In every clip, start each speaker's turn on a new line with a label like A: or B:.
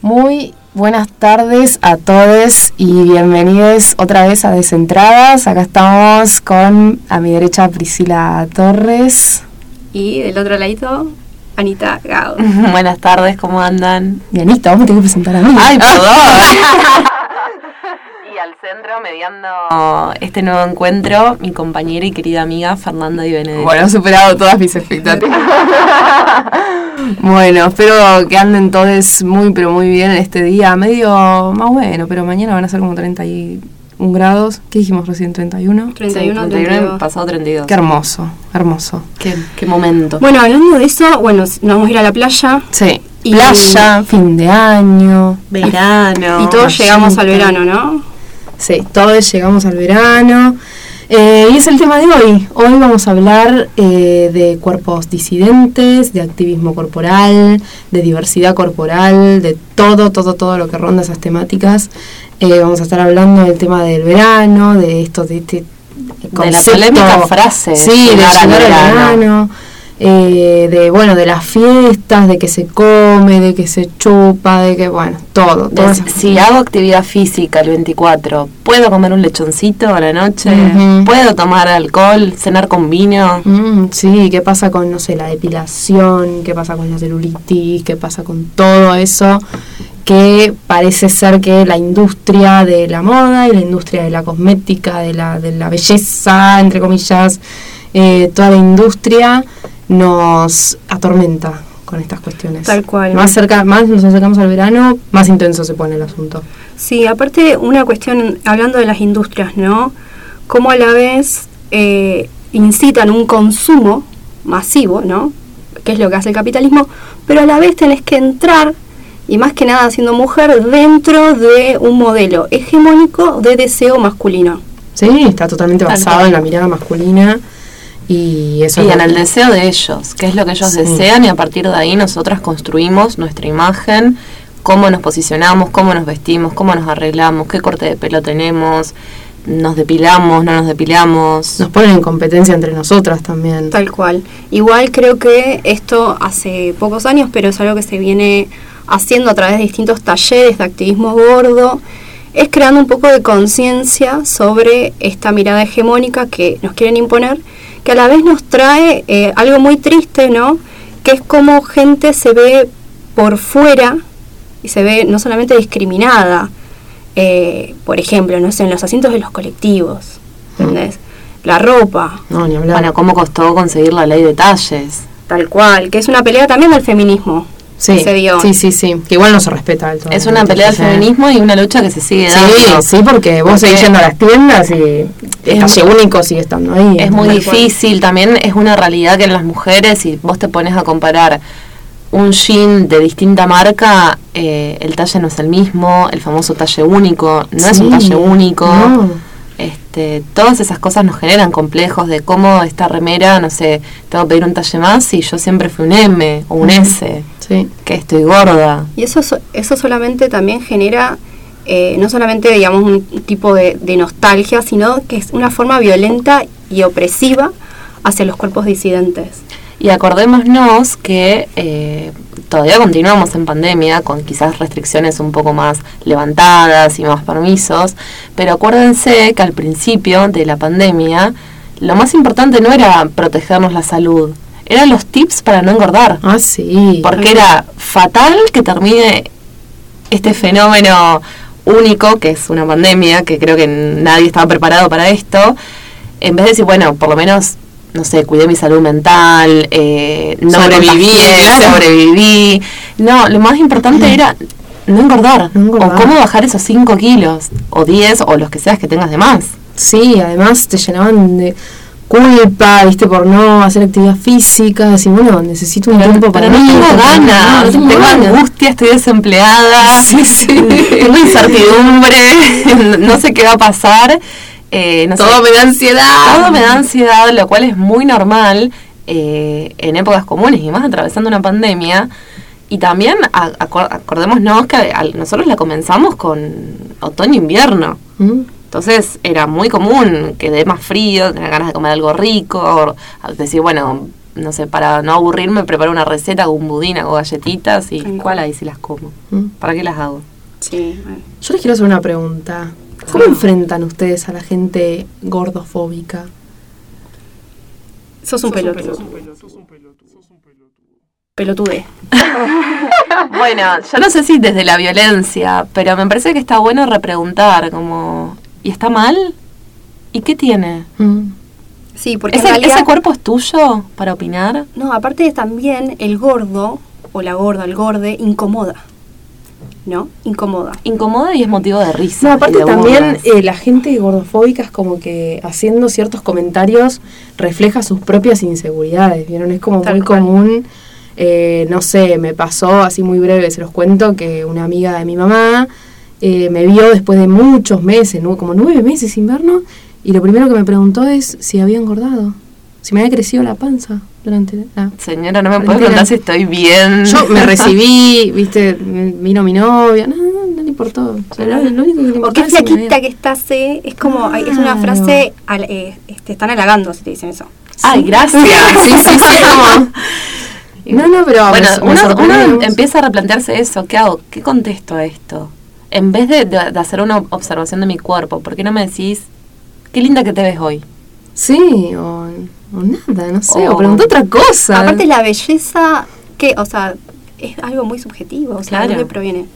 A: Muy buenas tardes a todos y bienvenidos otra vez a Descentradas. Acá estamos con a mi derecha Priscila Torres.
B: Y del otro ladito, Anita Gao.
C: Buenas tardes, ¿cómo andan?
A: Y Anita, vos me tenés que presentar a mí.
C: Ay, perdón. Centro, mediando este nuevo encuentro, mi compañera y querida amiga Fernanda Di Benedetto.
A: Bueno, he superado todas mis expectativas. bueno, espero que anden todos muy, pero muy bien en este día. Medio más bueno, pero mañana van a ser como 31 grados. ¿Qué dijimos recién? ¿31?
B: 31,
C: 31,
B: 32.
C: pasado 32.
A: Qué hermoso, hermoso.
C: Qué, qué momento.
B: Bueno, hablando de eso, bueno, nos vamos a ir a la playa
A: Sí.
B: Y-
A: Playa, fin de año.
C: Verano.
B: y todos llegamos al verano, ¿no?
A: Sí, todos llegamos al verano. Eh, y es el tema de hoy. Hoy vamos a hablar eh, de cuerpos disidentes, de activismo corporal, de diversidad corporal, de todo, todo, todo lo que ronda esas temáticas. Eh, vamos a estar hablando del tema del verano, de esto, de este
C: De la
A: concepto-
C: polémica frase,
A: Sí, de
C: llegar al verano.
A: verano. Eh, de bueno de las fiestas de que se come de que se chupa de que bueno todo todas esas
C: si hago actividad física el 24, ¿puedo comer un lechoncito a la noche? ¿Puedo tomar alcohol? ¿Cenar con vino?
A: Mm, sí, ¿qué pasa con, no sé, la depilación? ¿Qué pasa con la celulitis? ¿Qué pasa con todo eso? Que parece ser que la industria de la moda y la industria de la cosmética, de la, de la belleza, entre comillas, eh, toda la industria nos atormenta con estas cuestiones.
B: Tal cual.
A: Más, cerca, más nos acercamos al verano, más intenso se pone el asunto.
B: Sí, aparte una cuestión, hablando de las industrias, ¿no? Cómo a la vez eh, incitan un consumo masivo, ¿no? Que es lo que hace el capitalismo, pero a la vez tenés que entrar, y más que nada siendo mujer, dentro de un modelo hegemónico de deseo masculino.
A: Sí, está totalmente
C: Tal
A: basado en la mirada masculina y eso
C: Y en el deseo de ellos, que es lo que ellos
A: Sí.
C: desean y a partir de ahí nosotras construimos nuestra imagen, cómo nos posicionamos, cómo nos vestimos, cómo nos arreglamos, qué corte de pelo tenemos, nos depilamos, no nos depilamos.
A: Nos ponen en competencia entre nosotras también.
B: Tal cual. Igual creo que esto hace pocos años, pero es algo que se viene haciendo a través de distintos talleres de activismo gordo, es creando un poco de conciencia sobre esta mirada hegemónica que nos quieren imponer, que a la vez nos trae eh, algo muy triste, ¿no? Que es como gente se ve por fuera y se ve no solamente discriminada, eh, por ejemplo, no sé, en los asientos de los colectivos, ¿entendés? La ropa,
A: No, ni hablar.
C: Bueno, cómo costó conseguir la ley de talles.
B: Tal cual, que es una pelea también del feminismo.
A: sí,
B: que se dio.
A: sí, sí, sí. Que igual no se respeta del todo.
C: Es una pelea del
A: Sí.
C: feminismo y una lucha que se sigue
A: Sí,
C: dando.
A: sí, porque vos seguís yendo a las tiendas y el
C: es
A: talle único sigue estando ahí.
C: Es muy difícil, también es una realidad que en las mujeres, si vos te pones a comparar un jean de distinta marca, eh, el talle no es el mismo, el famoso talle único, no es un talle único.
A: no.
C: Este, todas esas cosas nos generan complejos de cómo esta remera, no sé, tengo que pedir un talle más y yo siempre fui un M o un S,
A: Sí.
C: que estoy gorda.
B: Y eso, so- eso solamente también genera, eh, no solamente, digamos, un tipo de, de nostalgia, sino que es una forma violenta y opresiva hacia los cuerpos disidentes.
C: Y acordémonos que eh, todavía continuamos en pandemia, con quizás restricciones un poco más levantadas y más permisos, pero acuérdense que al principio de la pandemia lo más importante no era protegernos la salud, eran los tips para no engordar,
A: Ah, sí.
C: porque era fatal que termine este fenómeno único, que es una pandemia, que creo que nadie estaba preparado para esto, en vez de decir, bueno, por lo menos, no sé, cuidé mi salud mental, eh, no
A: Sobreviví, claro.
C: sobreviví. No, lo más importante era no engordar,
A: No engordar.
C: o cómo bajar esos 5 kilos, o 10, o los que seas que tengas de más.
A: Sí, además te llenaban de culpa, viste, por no hacer actividad física. Así, bueno, necesito un tiempo para
C: pero
A: mí.
C: no tengo ganas,
A: no, tengo
C: angustia, estoy desempleada,
A: Sí, sí.
C: tengo incertidumbre, no sé qué va a pasar. eh, no sé.
A: Todo me da ansiedad.
C: Todo me da ansiedad, lo cual es muy normal eh, en épocas comunes y más atravesando una pandemia. Y también acordémonos que nosotros la comenzamos con otoño-invierno.
A: Mm.
C: Entonces era muy común que dé más frío, tener ganas de comer algo rico, o decir, bueno, no sé, para no aburrirme, preparo una receta, hago un budín, hago galletitas y ¿cuál ahí si las como?
A: Mm.
C: ¿Para qué las hago?
B: Sí.
A: Yo les quiero hacer una pregunta. ¿Cómo
B: Ah.
A: enfrentan ustedes a la gente gordofóbica?
B: Sos un pelotudo. Pelotude.
C: Bueno, yo no sé si desde la violencia, pero me parece que está bueno repreguntar, como, ¿y está mal? ¿Y qué tiene?
A: Mm.
B: Sí, porque en
C: ¿Ese,
B: realidad...
C: ese cuerpo es tuyo para opinar?
B: No, aparte de también el gordo, o la gorda, el gorde, incomoda. ¿No? Incomoda.
C: Incomoda y es motivo de risa.
A: No, aparte también eh, la gente gordofóbica es como que haciendo ciertos comentarios refleja sus propias inseguridades, ¿vieron? Es como
B: Tal
A: muy
B: cual.
A: común, eh, no sé, me pasó así muy breve, se los cuento, que una amiga de mi mamá eh, me vio después de muchos meses, ¿no? como nueve meses sin vernos, y lo primero que me preguntó es si había engordado, si me había crecido la panza durante la...
C: Señora, no me puede
A: Mentira.
C: preguntar si estoy bien.
A: Yo me recibí, viste, me- vino mi novio, no, no, no le importó. O sea, lo, lo único que le
B: O qué
A: si había-
B: que estás, eh. Es como, ay, es una
A: Claro.
B: frase, al- eh, te están halagando si te dicen eso.
C: Ay, gracias.
A: Sí, sí, sí, como... No, no, pero
C: Bueno,
A: me- me
C: uno,
A: sorprendió.
C: uno empieza a replantearse eso. ¿Qué hago? ¿Qué contesto a esto? En vez de, de- de hacer una observación de mi cuerpo, ¿por qué no me decís, qué linda que te ves hoy?
A: Sí, o, o nada, no sé, o,
C: O-
A: otra cosa.
B: Aparte la belleza, que, o sea, es algo muy subjetivo, o sea, ¿de dónde proviene?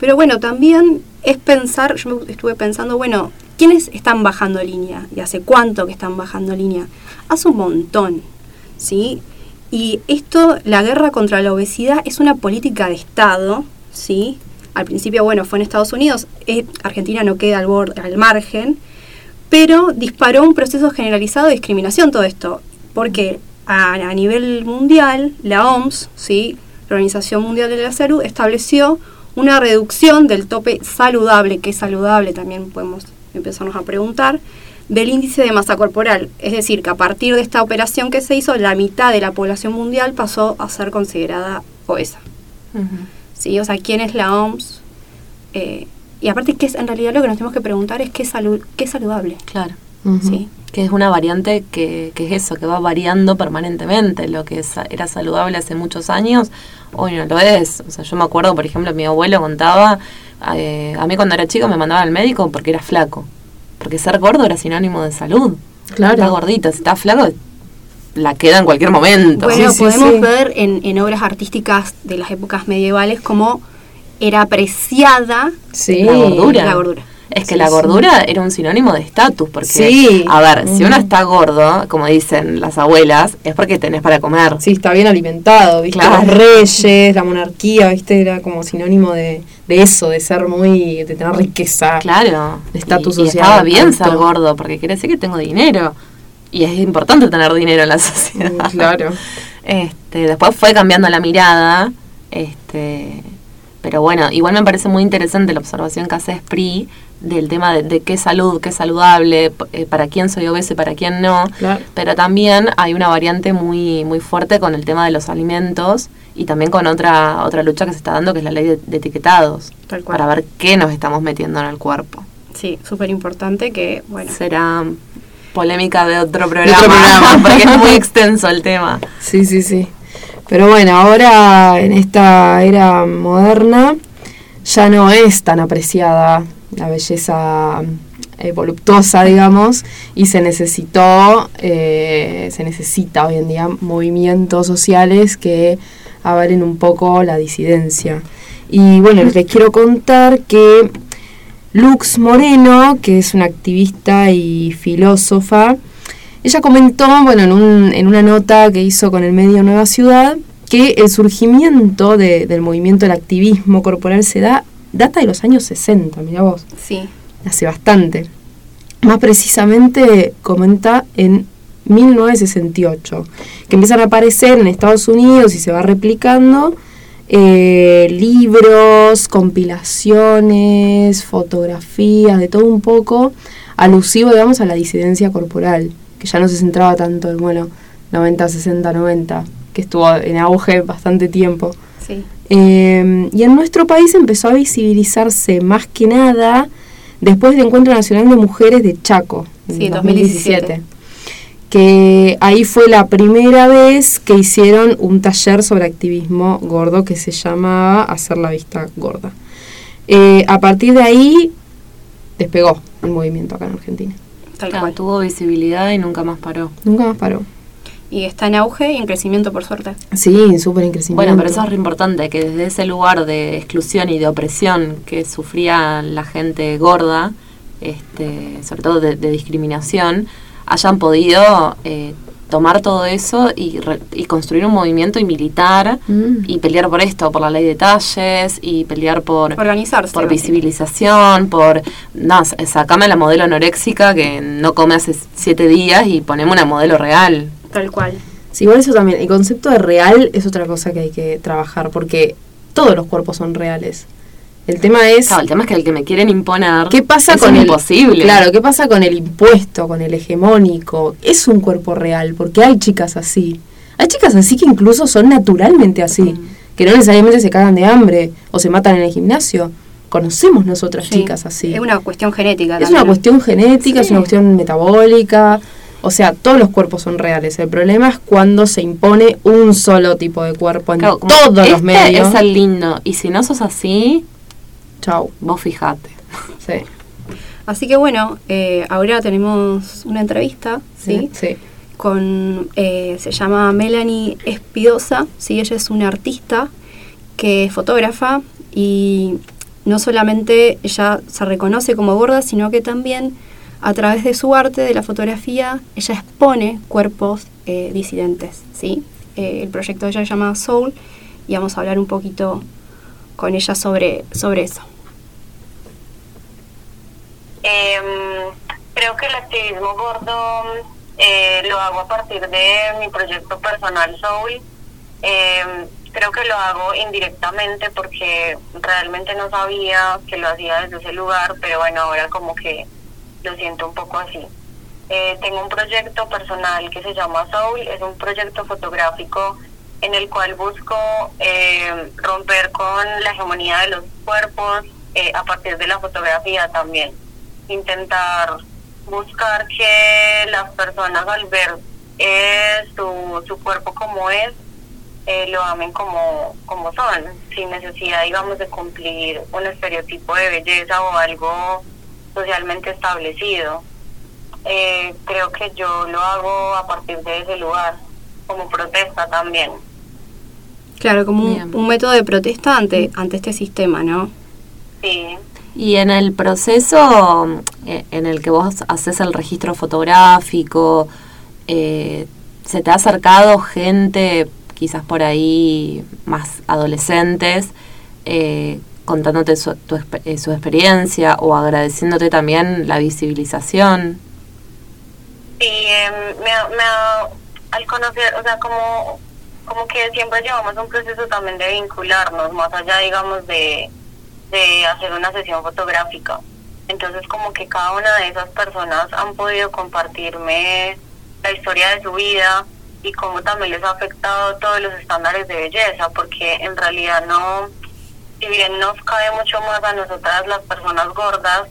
B: Pero bueno, también es pensar, yo me estuve pensando, bueno, ¿quiénes están bajando línea? ¿Y hace cuánto que están bajando línea? Hace un montón, ¿sí? Y esto, la guerra contra la obesidad es una política de Estado, ¿sí? Al principio, bueno, fue en Estados Unidos, eh, Argentina no queda al, borde, al margen, pero disparó un proceso generalizado de discriminación todo esto, porque a, nivel mundial, la OMS, ¿sí? la Organización Mundial de la Salud, estableció una reducción del tope saludable, que es saludable también podemos empezarnos a preguntar, del índice de masa corporal. Es decir, que a partir de esta operación que se hizo, la mitad de la población mundial pasó a ser considerada obesa. ¿Sí? O sea, ¿quién es la OMS? Eh, y aparte, que es, en realidad lo que nos tenemos que preguntar es qué, salud, qué es saludable.
C: Claro.
B: ¿sí?
C: Que es una variante que, que es eso, que va variando permanentemente. Lo que sa- era saludable hace muchos años, hoy no lo es. O sea, yo me acuerdo, por ejemplo, mi abuelo contaba, eh, a mí cuando era chico me mandaba al médico porque era flaco. Porque ser gordo era sinónimo de salud.
A: Claro.
C: Está gordito, si está flaco, la queda en cualquier momento.
B: Bueno,
A: Sí,
B: podemos
A: sí.
B: ver en, en obras artísticas de las épocas medievales cómo era apreciada
A: Sí.
C: La gordura.
B: la gordura.
C: Es que
A: Sí,
C: la
A: sí.
C: gordura era un sinónimo de estatus, porque,
A: Sí.
C: a ver, si uno está gordo, como dicen las abuelas, es porque tenés para comer.
A: Sí, está bien alimentado, ¿viste?
C: Claro.
A: Los reyes, la monarquía, ¿viste? Era como sinónimo de, de eso, de ser muy. de tener riqueza.
C: Claro.
A: De estatus
C: y
A: social
C: estaba bien
A: alto.
C: ser gordo, porque quiere decir que tengo dinero. Y es importante tener dinero en la sociedad.
A: Mm, Claro.
C: Este, después fue cambiando la mirada. Este, pero bueno, igual me parece muy interesante la observación que hace Spri del tema de, de qué salud, qué saludable, eh, para quién soy obeso y para quién no.
A: Claro.
C: Pero también hay una variante muy, muy fuerte con el tema de los alimentos y también con otra, otra lucha que se está dando, que es la ley de, de etiquetados,
B: Tal cual.
C: para ver qué nos estamos metiendo en el cuerpo.
B: Sí, súper importante que, bueno,
C: Será polémica de otro programa,
A: programa.
C: porque es muy extenso el tema.
A: Sí, sí, sí. Pero bueno, ahora en esta era moderna ya no es tan apreciada la belleza eh, voluptuosa, digamos, y se necesitó, eh, se necesita hoy en día movimientos sociales que avalen un poco la disidencia. Y bueno, les quiero contar que Lux Moreno, que es una activista y filósofa, ella comentó, bueno, en, un- en una nota que hizo con el medio Nueva Ciudad, que el surgimiento de- del movimiento del activismo corporal se da, data de los años 60, mira vos,
B: sí,
A: hace bastante. Más precisamente comenta en 1968, que empiezan a aparecer en Estados Unidos y se va replicando eh, libros, compilaciones, fotografías, de todo un poco, alusivo, digamos, a la disidencia corporal, que ya no se centraba tanto en, bueno, 90, 60, 90, que estuvo en auge bastante tiempo.
B: sí.
A: Eh, y en nuestro país empezó a visibilizarse más que nada después del Encuentro Nacional de Mujeres de Chaco, en
B: Sí,
A: 2017.
B: 2017.
A: Que ahí fue la primera vez que hicieron un taller sobre activismo gordo que se llamaba Hacer la Vista Gorda. Eh, a partir de ahí despegó el movimiento acá en Argentina.
C: Tal cual. Tuvo visibilidad y nunca más paró.
A: Nunca más paró.
B: Y está en auge y en crecimiento, por suerte.
A: Sí, súper en crecimiento.
C: Bueno, pero eso es re importante, que desde ese lugar de exclusión y de opresión que sufría la gente gorda, este, sobre todo de, discriminación, hayan podido eh, tomar todo eso y, construir un movimiento y militar mm. y pelear por esto, por la ley de talles y pelear por
B: organizarse,
C: por visibilización, por no, sacame la modelo anoréxica que no come hace siete días y ponemos una modelo real.
B: Tal cual.
A: Sí, igual eso también, el concepto de real es otra cosa que hay que trabajar porque todos los cuerpos son reales. El tema es.
C: el tema es que el que me quieren imponer.
A: ¿Qué pasa con
C: el
A: imposible? Claro, ¿qué pasa con el impuesto, con el hegemónico? Es un cuerpo real, porque hay chicas así. Hay chicas así que incluso son naturalmente así, que no necesariamente se cagan de hambre o se matan en el gimnasio. Conocemos nosotras chicas así.
B: Es una cuestión genética.
A: Es una cuestión genética, es una cuestión metabólica. O sea, todos los cuerpos son reales. El problema es cuando se impone un solo tipo de cuerpo en todos los este medios.
C: Es el lindo. Y si no sos así,
A: Chau.
C: Vos fijate.
A: Sí.
B: Así que bueno, eh, ahora tenemos una entrevista, ¿sí?
A: Sí.
B: Con, eh, se llama Melanie Espidosa, ¿sí? Ella es una artista que es fotógrafa y no solamente ella se reconoce como gorda, sino que también a través de su arte, de la fotografía, ella expone cuerpos eh, disidentes, ¿sí? el proyecto de ella se llama Soul y vamos a hablar un poquito con ella sobre, sobre eso?
D: Em, creo que el activismo gordo eh, lo hago a partir de mi proyecto personal Soul. Em, creo que lo hago indirectamente porque realmente no sabía que lo hacía desde ese lugar, pero bueno, ahora como que lo siento un poco así. Eh, tengo un proyecto personal que se llama Soul, es un proyecto fotográfico en el cual busco eh, romper con la hegemonía de los cuerpos eh, a partir de la fotografía también. Intentar buscar que las personas al ver eh, su, su cuerpo como es, lo amen como, como son, sin necesidad, digamos, de cumplir un estereotipo de belleza o algo socialmente establecido. creo que yo lo hago a partir de ese lugar, como protesta también.
B: Claro, como un, método de protesta ante, ante este sistema, ¿no?
D: Sí.
C: Y en el proceso eh, en el que vos haces el registro fotográfico, eh, ¿se te ha acercado gente, quizás por ahí más adolescentes, eh, contándote su, su experiencia o agradeciéndote también la visibilización?
D: Sí, em, me, me, al conocer, o sea, como como que siempre llevamos un proceso también de vincularnos, más allá, digamos, de, de hacer una sesión fotográfica. Entonces, como que cada una de esas personas han podido compartirme la historia de su vida y cómo también les ha afectado todos los estándares de belleza, porque en realidad no, si bien nos cae mucho más a nosotras las personas gordas,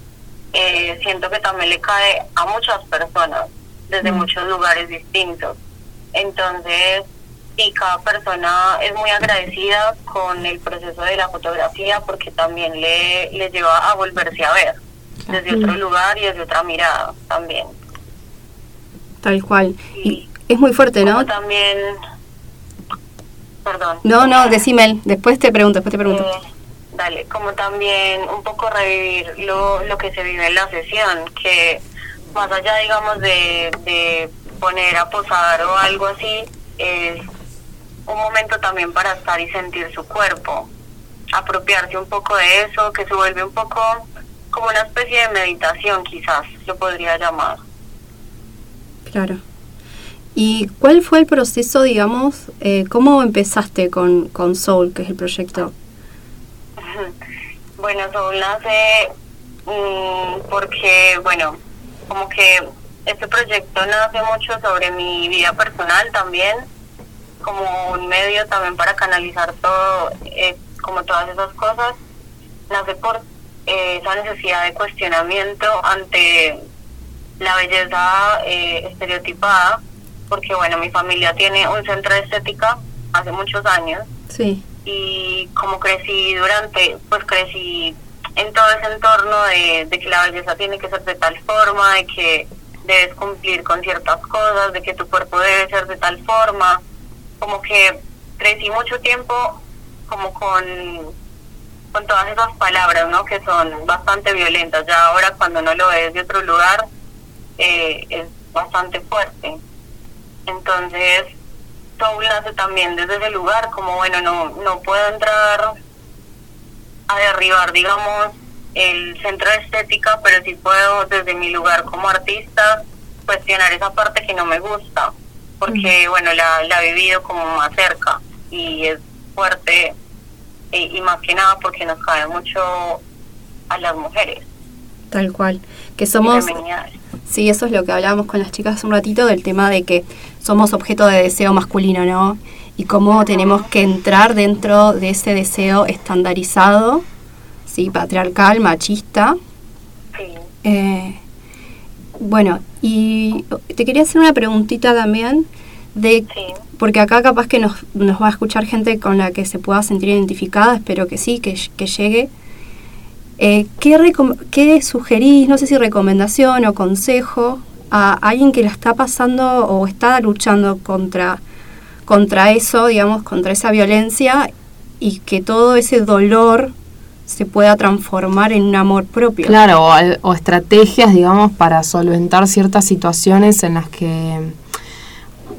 D: eh, siento que también le cae a muchas personas desde mm. muchos lugares distintos. Entonces, y cada persona es muy agradecida con el proceso de la fotografía porque también le, le lleva a volverse a ver desde otro lugar y desde otra mirada también.
B: Tal cual. Y es muy fuerte, ¿no?
D: También... Perdón.
B: No, no, decime, después te pregunto, después te pregunto. Eh,
D: dale, como también un poco revivir lo, lo que se vive en la sesión, que más allá, digamos, de, de poner a posar o algo así, es un momento también para estar y sentir su cuerpo, apropiarse un poco de eso, que se vuelve un poco como una especie de meditación quizás, lo podría llamar.
B: Claro. ¿Y cuál fue el proceso, digamos, eh, cómo empezaste con, con Soul, que es el proyecto?
D: Bueno, Soul nace mm, porque, bueno, como que este proyecto nace mucho sobre mi vida personal también, como un medio también para canalizar todo, eh, como todas esas cosas, nace por eh, esa necesidad de cuestionamiento ante la belleza eh, estereotipada porque bueno, mi familia tiene un centro de estética hace muchos años
B: Sí.
D: y como crecí durante, pues crecí en todo ese entorno de, de que la belleza tiene que ser de tal forma, de que debes cumplir con ciertas cosas, de que tu cuerpo debe ser de tal forma, como que crecí mucho tiempo como con, con todas esas palabras, ¿no? Que son bastante violentas. Ya ahora cuando no lo ves de otro lugar, eh, es bastante fuerte. Entonces, Soul nace también desde ese lugar, como bueno, no, no puedo entrar a derribar, digamos, el centro de estética, pero sí puedo desde mi lugar como artista cuestionar esa parte que no me gusta, porque bueno, la, la he vivido como más cerca y es fuerte y, y más que nada porque nos cae mucho a las mujeres.
B: Tal cual. Que somos... Sí, eso es lo que hablábamos con las chicas hace un ratito del tema de que somos objeto de deseo masculino, ¿no? Y cómo tenemos que entrar dentro de ese deseo estandarizado, sí, patriarcal, machista.
D: Sí.
B: Eh, bueno, y te quería hacer una preguntita también de
D: Sí.
B: porque acá capaz que nos, nos va a escuchar gente con la que se pueda sentir identificada, espero que sí, que, que llegue. Eh, ¿qué, ¿Qué sugerís, no sé si recomendación o consejo, a alguien que la está pasando o está luchando contra, contra eso, digamos, contra esa violencia y que todo ese dolor se pueda transformar en un amor propio?
A: Claro, o, estrategias, digamos, para solventar ciertas situaciones en las que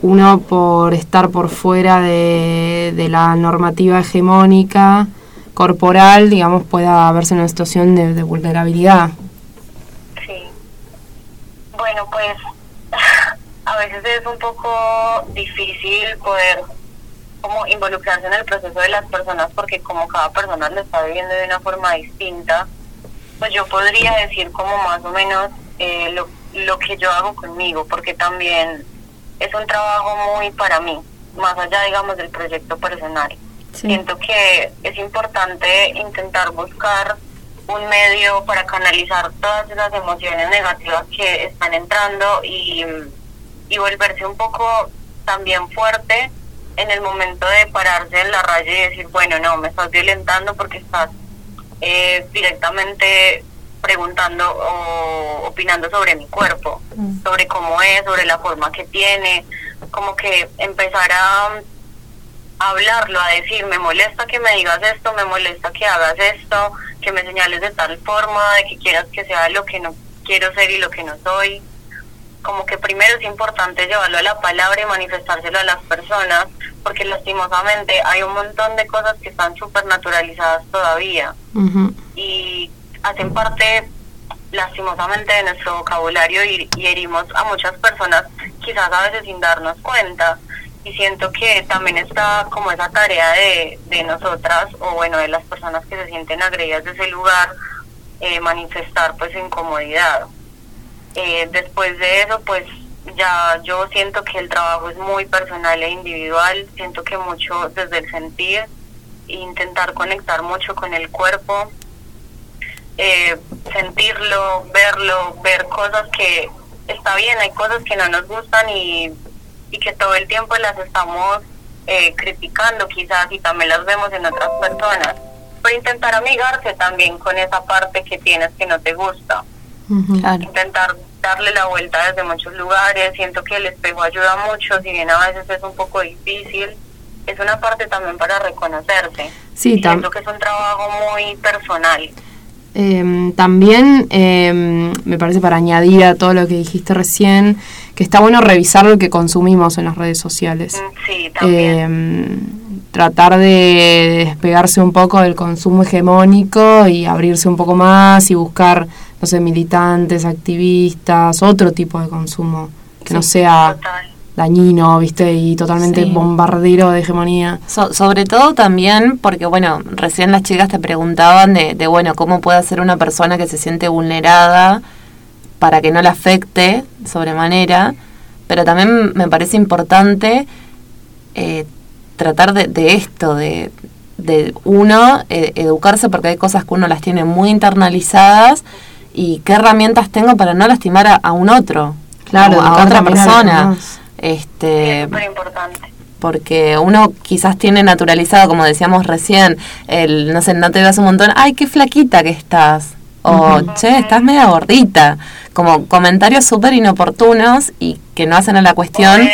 A: uno por estar por fuera de, de la normativa hegemónica corporal, digamos, pueda verse en una situación de, de vulnerabilidad.
D: Sí. Bueno, pues a veces es un poco difícil poder como involucrarse en el proceso de las personas porque como cada persona lo está viviendo de una forma distinta, pues yo podría decir como más o menos eh, lo, lo que yo hago conmigo, porque también es un trabajo muy para mí, más allá digamos del proyecto personal.
B: Sí.
D: Siento que es importante intentar buscar un medio para canalizar todas esas emociones negativas que están entrando y, y volverse un poco también fuerte en el momento de pararse en la raya y decir, bueno, no, me estás violentando porque estás eh, directamente preguntando o opinando sobre mi cuerpo, sobre cómo es, sobre la forma que tiene, como que empezar a a hablarlo, a decir, me molesta que me digas esto, me molesta que hagas esto, que me señales de tal forma, de que quieras que sea lo que no quiero ser y lo que no soy. Como que primero es importante llevarlo a la palabra y manifestárselo a las personas, porque lastimosamente hay un montón de cosas que están súper naturalizadas todavía y hacen parte lastimosamente de nuestro vocabulario y, y herimos a muchas personas quizás a veces sin darnos cuenta. Y siento que también está como esa tarea de, de nosotras o bueno de las personas que se sienten agredidas de ese lugar eh, manifestar pues incomodidad Eh, después de eso pues ya yo siento que el trabajo es muy personal e individual siento que mucho desde el sentir intentar conectar mucho con el cuerpo eh, sentirlo, verlo, ver cosas que está bien, hay cosas que no nos gustan y, y que todo el tiempo las estamos eh, criticando quizás y también las vemos en otras personas. Pero intentar amigarse también con esa parte que tienes que no te gusta.
C: Claro.
D: Intentar darle la vuelta desde muchos lugares. Siento que el espejo ayuda mucho, si bien a veces es un poco difícil. Es una parte también para reconocerse.
A: Sí,
D: siento que es un trabajo muy personal.
A: Em, también em, me parece para añadir a todo lo que dijiste recién, que está bueno revisar lo que consumimos en las redes sociales.
D: Mm, Sí, también.
A: Em, tratar de despegarse un poco del consumo hegemónico y abrirse un poco más y buscar, no sé, militantes, activistas, otro tipo de consumo que no sea
D: Total.
A: dañino, viste, y totalmente
C: Sí.
A: bombardero de hegemonía.
C: So- sobre todo también porque, bueno, recién las chicas te preguntaban de, de, bueno, cómo puede ser una persona que se siente vulnerada para que no la afecte sobremanera, pero también me parece importante eh, tratar de, de esto, de, de uno, eh, educarse porque hay cosas que uno las tiene muy internalizadas y qué herramientas tengo para no lastimar a, a un otro,
A: Claro,
C: a otra persona. Este,
D: súper importante.
C: porque uno quizás tiene naturalizado, como decíamos recién, el, no sé, no te veas un montón, ay, qué flaquita que estás, o, che, estás media gordita, como comentarios súper inoportunos y que no hacen a la
D: O
C: cuestión.
D: el,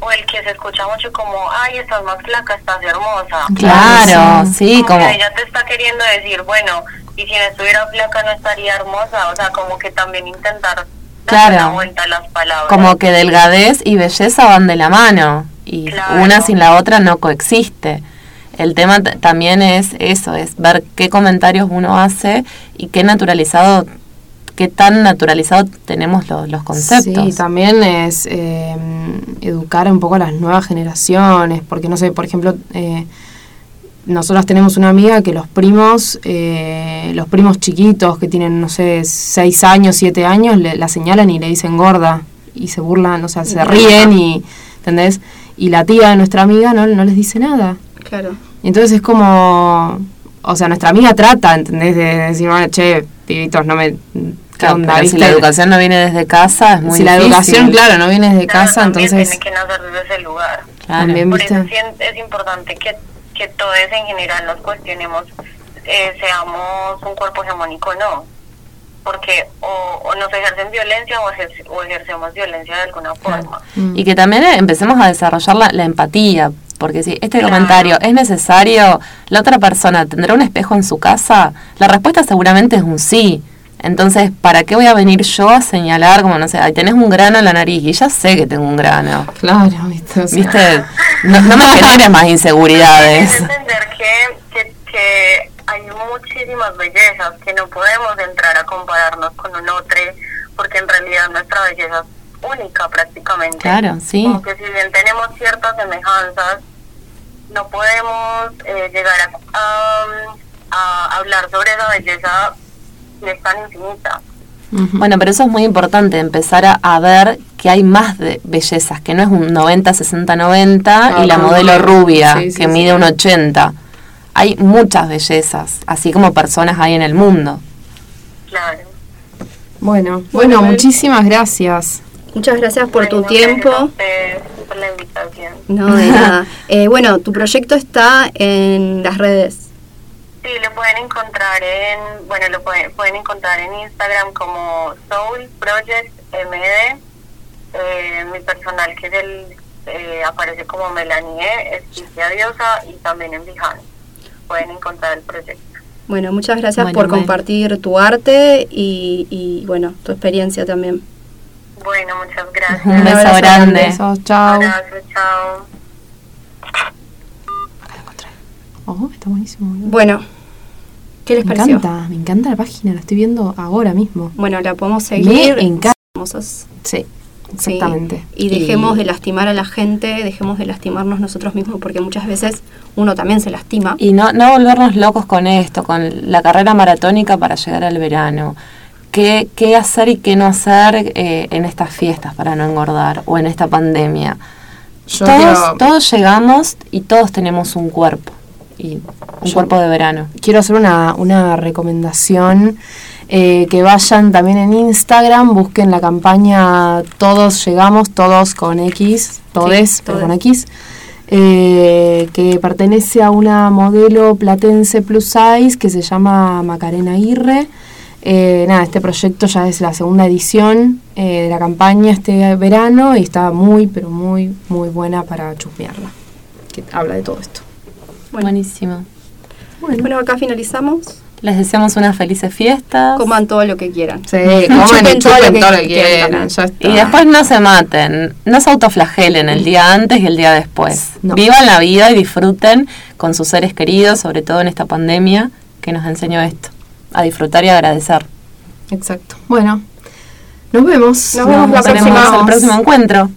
D: o el que se escucha mucho como, ay, estás más flaca, estás hermosa.
C: Claro,
A: sí.
D: como, que ella te está queriendo decir, bueno, y si no estuviera flaca no estaría hermosa, o sea, como que también intentar dar
C: Claro.
D: una vuelta a las palabras.
C: como que delgadez y belleza van de la mano y
D: Claro.
C: una sin la otra no coexiste. El tema también es eso, es ver qué comentarios uno hace y qué naturalizado, qué tan naturalizado tenemos lo- los conceptos.
A: Sí, también es eh, educar un poco a las nuevas generaciones, porque no sé, por ejemplo, eh, nosotros tenemos una amiga que los primos, eh, los primos chiquitos que tienen, no sé, 6 años, 7 años, le, la señalan y le dicen gorda y se burlan, o sea, se ríen y, ¿entendés? Y la tía de nuestra amiga no, no les dice nada.
B: Claro.
A: Y entonces es como, o sea, nuestra amiga trata, ¿entendés? De decir, bueno, che, pibitos, no me... ¿qué
C: Claro,
A: onda,
C: pero si la educación no viene desde casa es muy
A: si la educación, claro, no viene desde
D: Claro,
A: casa,
D: también
A: entonces...
D: tiene que nacer desde ese lugar.
C: Claro.
A: También,
D: Por eso es, importante que, que todos en general nos cuestionemos, eh, seamos un cuerpo hegemónico o no. Porque o, o nos ejercen violencia o, ejer- o ejercemos violencia de alguna forma.
A: Mm.
C: Y que también eh, empecemos a desarrollar la, la empatía, porque si este
D: Claro.
C: comentario es necesario, la otra persona tendrá un espejo en su casa, la respuesta seguramente es un sí. Entonces, ¿para qué voy a venir yo a señalar como, no sé, ay, tenés un grano en la nariz? Y ya sé que tengo un grano.
A: Claro, ¿viste? O sea,
C: ¿Viste? No, no me generes más
D: Es
C: inseguridades.
D: entender que, que, que hay muchísimas bellezas, que no podemos entrar a compararnos con un otro, porque en realidad nuestra belleza es única prácticamente.
C: Claro, sí.
D: Como que si bien tenemos ciertas semejanzas, no podemos eh, llegar a, a- a hablar sobre esa belleza tan infinita.
C: Bueno, pero eso es muy importante, empezar a, a ver que hay más de bellezas, que no es un 90, 60, 90 y la modelo rubia
A: Sí, sí,
C: que
A: sí.
C: mide un 80. Hay muchas bellezas, así como personas hay en el mundo.
D: Claro.
A: Bueno, bueno,
B: Bueno,
A: muchísimas gracias.
B: Muchas gracias por tu
D: Bueno,
B: tiempo.
D: por la invitación.
B: No, de nada. Eh, bueno, tu proyecto está en las redes.
D: Sí, lo pueden encontrar en, bueno, lo pueden, pueden encontrar en Instagram como Soul Project MD. Eh, mi personal que es el, eh, aparece como Melanie, es Cristian Diosa y también en Behance. Pueden encontrar el proyecto.
B: Bueno, muchas gracias
C: Bueno,
B: por compartir tu arte y, y, bueno, tu experiencia también.
D: Bueno, muchas gracias.
C: Un beso
B: abrazo
C: grande.
A: Besos, chao.
D: Abrazo, chao.
A: Oh, está buenísimo. boludo.
B: Bueno, ¿qué les
A: me
B: pareció?
A: encanta, me encanta la página, la estoy viendo ahora mismo.
B: Bueno, la podemos seguir.
A: Me encanta. Sí,
B: Sí.
A: exactamente.
B: Y dejemos de lastimar a la gente, dejemos de lastimarnos nosotros mismos, porque muchas veces uno también se lastima.
C: Y no, no volvernos locos con esto, con la carrera maratónica para llegar al verano. ¿Qué, qué hacer y qué no hacer eh, en estas fiestas para no engordar o en esta pandemia?
A: Yo
C: todos,
A: quiero-
C: todos llegamos y todos tenemos un cuerpo. Y un
A: Yo-
C: cuerpo de verano.
A: quiero hacer una, una recomendación. eh, que vayan también en Instagram, busquen la campaña Todos Llegamos, todos con X, todes, pero
B: todes.
A: con X, eh, que pertenece a una modelo platense plus size que se llama Macarena Aguirre. Eh, nada, este proyecto ya es la segunda edición eh, de la campaña este verano y está muy, pero muy, muy buena para chusmearla. Que habla de todo esto.
B: Bueno.
C: Buenísimo.
B: Bueno, acá finalizamos.
C: Les deseamos unas felices fiestas.
B: Coman todo lo que quieran.
A: Sí, coman
B: Chupen
A: y
B: todo lo que
A: todo lo que
B: quieran.
C: Y después no se maten, no se autoflagelen el día antes y el día después.
A: No.
C: Vivan la vida y disfruten con sus seres queridos, sobre todo en esta pandemia que nos enseñó esto, a disfrutar y agradecer.
A: Exacto. Bueno, nos vemos.
B: Nos vemos la próxima.
C: el próximo encuentro.